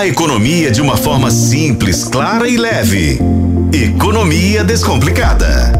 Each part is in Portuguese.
A economia de uma forma simples, clara e leve. Economia Descomplicada.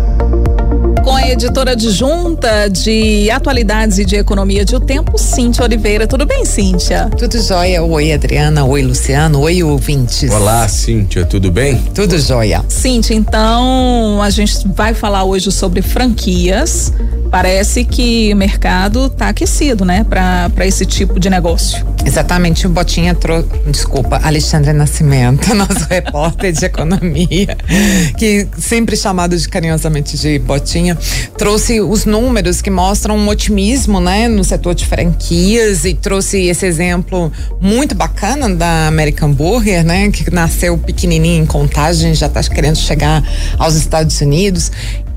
Com a editora adjunta de atualidades e de economia de O Tempo, Cíntia Oliveira. Tudo bem, Cíntia? Tudo jóia. Oi, Adriana. Oi, Luciano. Oi, ouvintes. Olá, Cíntia. Tudo bem? Tudo jóia. Cíntia, então a gente vai falar hoje sobre franquias. Parece que o mercado está aquecido, né, para esse tipo de negócio. Exatamente, o Botinha trouxe, desculpa, Alexandre Nascimento, nosso repórter de economia, que sempre chamado de carinhosamente de Botinha, trouxe os números que mostram um otimismo, né, no setor de franquias e trouxe esse exemplo muito bacana da American Burger, né, que nasceu pequenininho em Contagem, já está querendo chegar aos Estados Unidos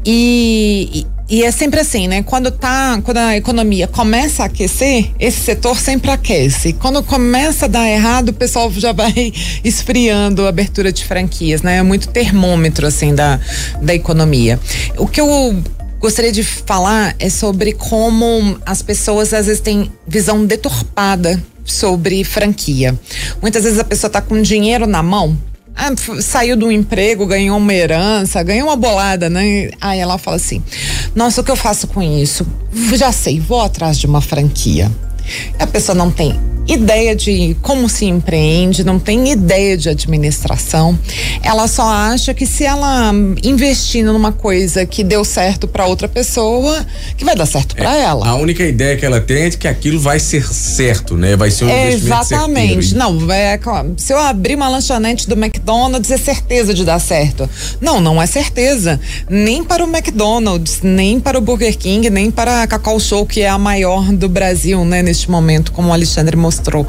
e, e é sempre assim, né? Quando tá, quando a economia começa a aquecer, esse setor sempre aquece. Quando começa a dar errado, o pessoal já vai esfriando a abertura de franquias, né? É muito termômetro assim da, da economia. O que eu gostaria de falar é sobre como as pessoas às vezes têm visão deturpada sobre franquia. Muitas vezes a pessoa está com dinheiro na mão ah, saiu do emprego, ganhou uma herança, ganhou uma bolada, né? Aí ela fala assim: Nossa, o que eu faço com isso? Já sei, vou atrás de uma franquia. A pessoa não tem ideia de como se empreende, não tem ideia de administração. Ela só acha que se ela investir numa coisa que deu certo para outra pessoa, que vai dar certo para é, ela. A única ideia que ela tem é de que aquilo vai ser certo, né? Vai ser um é, investimento Exatamente. Certeiro. Não, é, se eu abrir uma lanchonete do McDonald's é certeza de dar certo. Não, não é certeza. Nem para o McDonald's, nem para o Burger King, nem para a Cacau Show, que é a maior do Brasil, né, neste momento, como o Alexandre mostrou mostrou.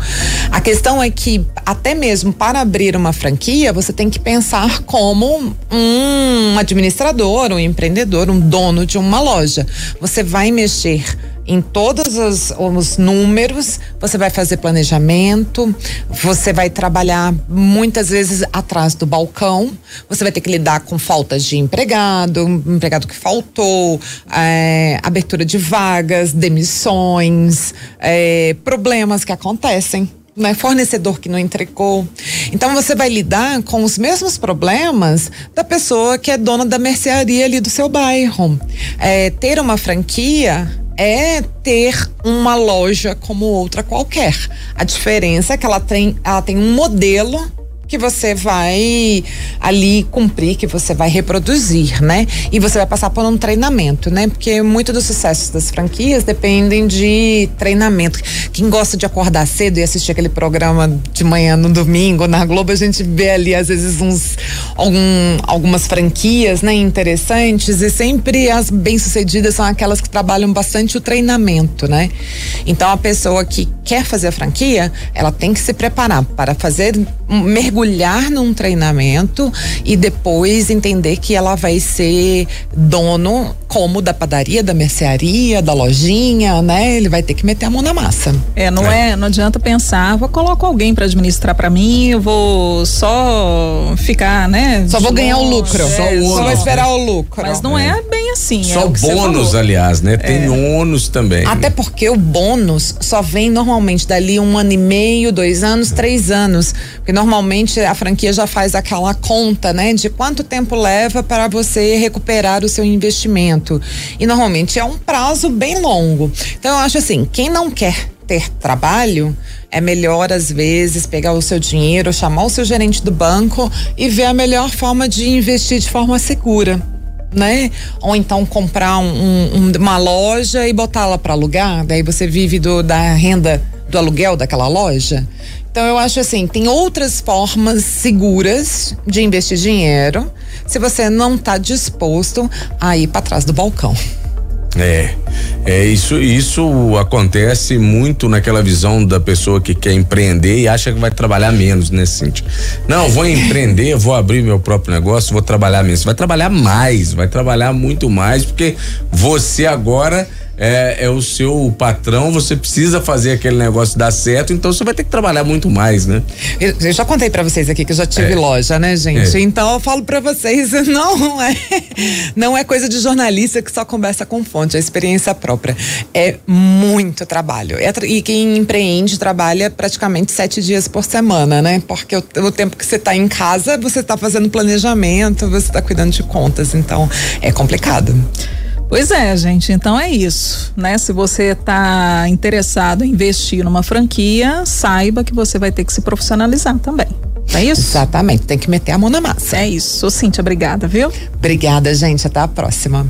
A questão é que até mesmo para abrir uma franquia, você tem que pensar como um administrador, um empreendedor, um dono de uma loja. Você vai mexer em todos os, os, números, você vai fazer planejamento, você vai trabalhar muitas vezes atrás do balcão, você vai ter que lidar com faltas de empregado, empregado que faltou, é, abertura de vagas, demissões, é, problemas que acontecem né, fornecedor que não entregou. Então você vai lidar com os mesmos problemas da pessoa que é dona da mercearia ali do seu bairro. É, ter uma franquia é ter uma loja como outra qualquer. A diferença é que ela tem, ela tem um modelo que você vai ali cumprir, que você vai reproduzir, né? E você vai passar por um treinamento, né? Porque muito do sucesso das franquias dependem de treinamento. Quem gosta de acordar cedo e assistir aquele programa de manhã no domingo na Globo, a gente vê ali às vezes uns algum, algumas franquias, né, interessantes e sempre as bem-sucedidas são aquelas que trabalham bastante o treinamento, né? Então a pessoa que quer fazer a franquia, ela tem que se preparar para fazer mergulhar mergulhar num treinamento e depois entender que ela vai ser dono como da padaria, da mercearia, da lojinha, né? Ele vai ter que meter a mão na massa. É, não é, é não adianta pensar, vou colocar alguém para administrar para mim, eu vou só ficar, né? Só vou ganhar o lucro. É, só, o só vou esperar o lucro. Mas não é, é bem assim. Só é bônus, aliás, né? Tem é. ônus também. Até porque o bônus só vem normalmente dali um ano e meio, dois anos, três anos. Porque normalmente a franquia já faz aquela conta, né? De quanto tempo leva para você recuperar o seu investimento. E normalmente é um prazo bem longo. Então eu acho assim, quem não quer ter trabalho, é melhor às vezes pegar o seu dinheiro, chamar o seu gerente do banco e ver a melhor forma de investir de forma segura. Né? Ou então comprar um, um, uma loja e botá-la para alugar, daí você vive do, da renda do aluguel daquela loja. Então eu acho assim, tem outras formas seguras de investir dinheiro se você não está disposto a ir para trás do balcão. É, é isso, isso acontece muito naquela visão da pessoa que quer empreender e acha que vai trabalhar menos, né, Cintia? Não, vou empreender, vou abrir meu próprio negócio, vou trabalhar menos. Vai trabalhar mais, vai trabalhar muito mais, porque você agora é, é o seu patrão, você precisa fazer aquele negócio dar certo, então você vai ter que trabalhar muito mais, né? Eu, eu já contei para vocês aqui que eu já tive é. loja, né, gente? É. Então eu falo para vocês, não é, não é coisa de jornalista que só conversa com fonte, é experiência própria. É muito trabalho. É, e quem empreende trabalha praticamente sete dias por semana, né? Porque o, o tempo que você está em casa, você está fazendo planejamento, você está cuidando de contas, então é complicado. Pois é, gente. Então é isso, né? Se você está interessado em investir numa franquia, saiba que você vai ter que se profissionalizar também. É isso? Exatamente. Tem que meter a mão na massa. É isso. Cíntia, obrigada, viu? Obrigada, gente. Até a próxima.